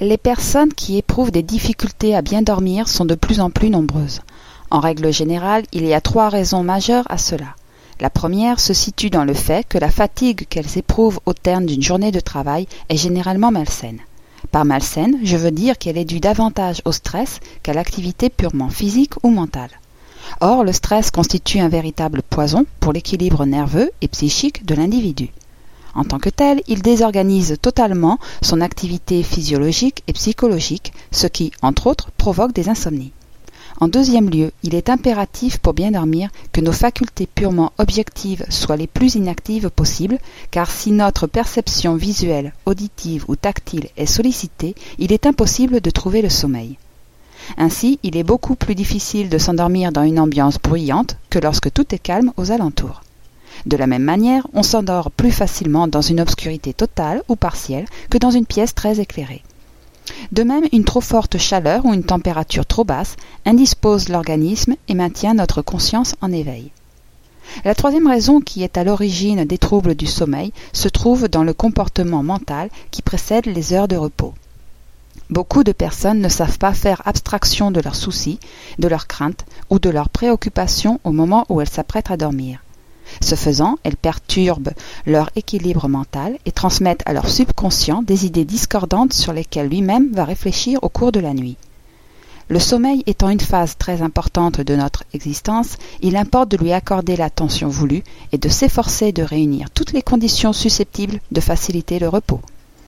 Les personnes qui éprouvent des difficultés à bien dormir sont de plus en plus nombreuses. En règle générale, il y a trois raisons majeures à cela. La première se situe dans le fait que la fatigue qu'elles éprouvent au terme d'une journée de travail est généralement malsaine. Par malsaine, je veux dire qu'elle est due davantage au stress qu'à l'activité purement physique ou mentale. Or, le stress constitue un véritable poison pour l'équilibre nerveux et psychique de l'individu. En tant que tel, il désorganise totalement son activité physiologique et psychologique, ce qui, entre autres, provoque des insomnies. En deuxième lieu, il est impératif pour bien dormir que nos facultés purement objectives soient les plus inactives possibles, car si notre perception visuelle, auditive ou tactile est sollicitée, il est impossible de trouver le sommeil. Ainsi, il est beaucoup plus difficile de s'endormir dans une ambiance bruyante que lorsque tout est calme aux alentours. De la même manière, on s'endort plus facilement dans une obscurité totale ou partielle que dans une pièce très éclairée. De même, une trop forte chaleur ou une température trop basse indispose l'organisme et maintient notre conscience en éveil. La troisième raison qui est à l'origine des troubles du sommeil se trouve dans le comportement mental qui précède les heures de repos. Beaucoup de personnes ne savent pas faire abstraction de leurs soucis, de leurs craintes ou de leurs préoccupations au moment où elles s'apprêtent à dormir. Ce faisant, elles perturbent leur équilibre mental et transmettent à leur subconscient des idées discordantes sur lesquelles lui-même va réfléchir au cours de la nuit. Le sommeil étant une phase très importante de notre existence, il importe de lui accorder l'attention voulue et de s'efforcer de réunir toutes les conditions susceptibles de faciliter le repos.